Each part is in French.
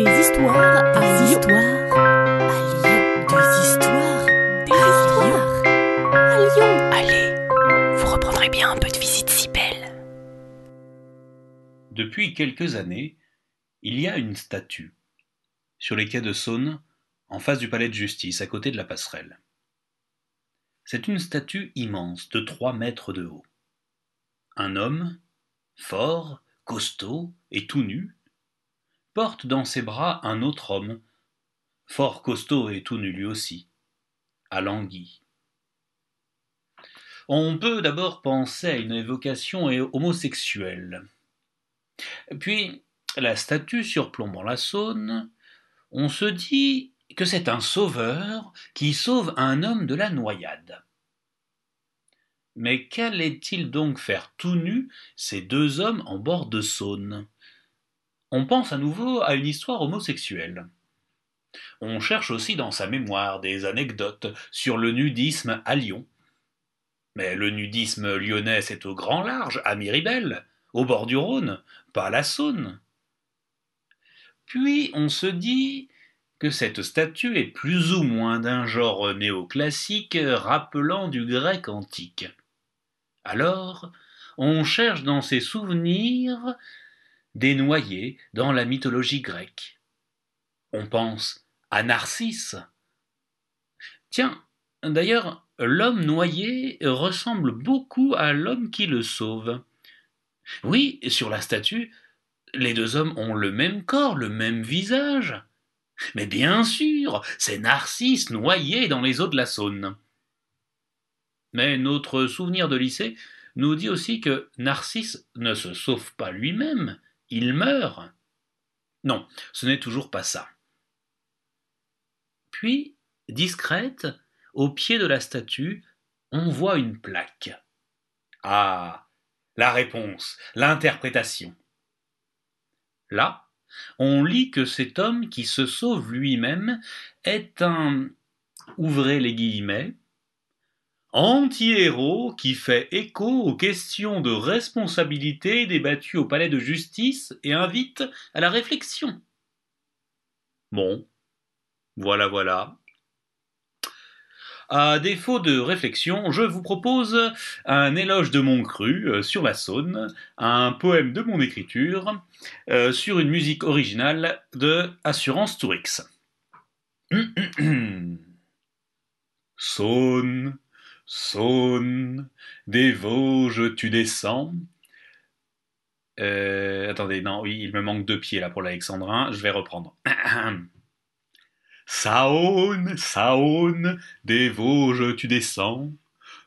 Des histoires à histoires à Lyon. Des histoires, des histoires à Lyon. Allez, vous reprendrez bien un peu de visite si belle. Depuis quelques années, il y a une statue sur les quais de Saône, en face du palais de justice, à côté de la passerelle. C'est une statue immense de trois mètres de haut. Un homme, fort, costaud et tout nu, dans ses bras un autre homme, fort costaud et tout nu lui aussi, à l'anguille. On peut d'abord penser à une évocation homosexuelle. Puis, la statue surplombant la Saône, on se dit que c'est un sauveur qui sauve un homme de la noyade. Mais qu'allait-il donc faire tout nu ces deux hommes en bord de Saône? On pense à nouveau à une histoire homosexuelle. On cherche aussi dans sa mémoire des anecdotes sur le nudisme à Lyon. Mais le nudisme lyonnais, c'est au grand large, à Miribel, au bord du Rhône, pas à la Saône. Puis on se dit que cette statue est plus ou moins d'un genre néoclassique rappelant du grec antique. Alors, on cherche dans ses souvenirs des noyés dans la mythologie grecque. On pense à Narcisse. Tiens, d'ailleurs, l'homme noyé ressemble beaucoup à l'homme qui le sauve. Oui, sur la statue, les deux hommes ont le même corps, le même visage. Mais bien sûr, c'est Narcisse noyé dans les eaux de la Saône. Mais notre souvenir de lycée nous dit aussi que Narcisse ne se sauve pas lui-même, il meurt. Non, ce n'est toujours pas ça. Puis, discrète, au pied de la statue, on voit une plaque. Ah. La réponse, l'interprétation. Là, on lit que cet homme qui se sauve lui-même est un ouvrez les guillemets anti-héros qui fait écho aux questions de responsabilité débattues au palais de justice et invite à la réflexion. Bon, voilà, voilà. À défaut de réflexion, je vous propose un éloge de mon cru euh, sur la Saône, un poème de mon écriture euh, sur une musique originale de Assurance Tourix. Saône, Saône, des Vosges tu descends. Euh, attendez, non, oui, il me manque deux pieds là pour l'alexandrin, je vais reprendre. Saône, Saône, des Vosges tu descends,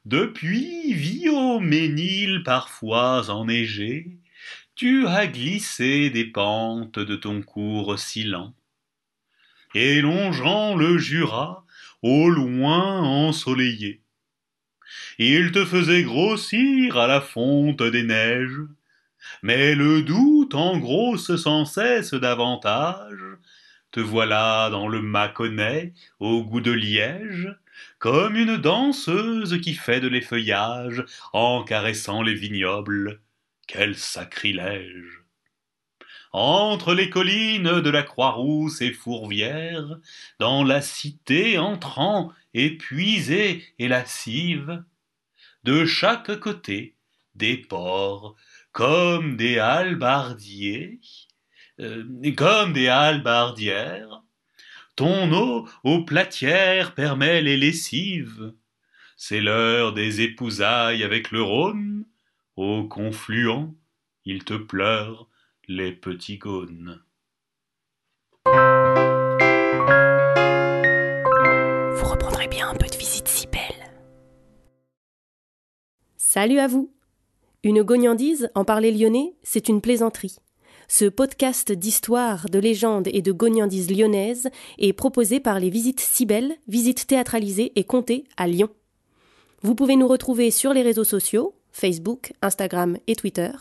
depuis Viau-Ménil parfois enneigé, tu as glissé des pentes de ton cours si lent. Et longeant le Jura, au loin ensoleillé, il te faisait grossir à la fonte des neiges, mais le doute engrosse sans cesse davantage te voilà dans le Mâconnais, au goût de liège, comme une danseuse qui fait de l'effeuillage en caressant les vignobles. Quel sacrilège! Entre les collines de la Croix-Rousse et Fourvière, dans la cité entrant, épuisée et lascive, de chaque côté, des ports, comme des halbardiers, euh, comme des halbardières. Ton eau aux platières permet les lessives. C'est l'heure des épousailles avec le Rhône. Au confluent, il te pleure les petits gaunes. Vous reprendrez bien un peu de visite si belle. Salut à vous Une gognandise, en parler lyonnais, c'est une plaisanterie. Ce podcast d'histoire, de légendes et de gognandises lyonnaises est proposé par les Visites Cybelles, visites théâtralisées et comptées à Lyon. Vous pouvez nous retrouver sur les réseaux sociaux, Facebook, Instagram et Twitter.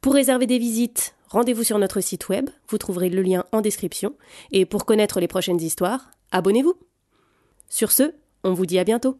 Pour réserver des visites, rendez-vous sur notre site web, vous trouverez le lien en description. Et pour connaître les prochaines histoires, abonnez-vous. Sur ce, on vous dit à bientôt.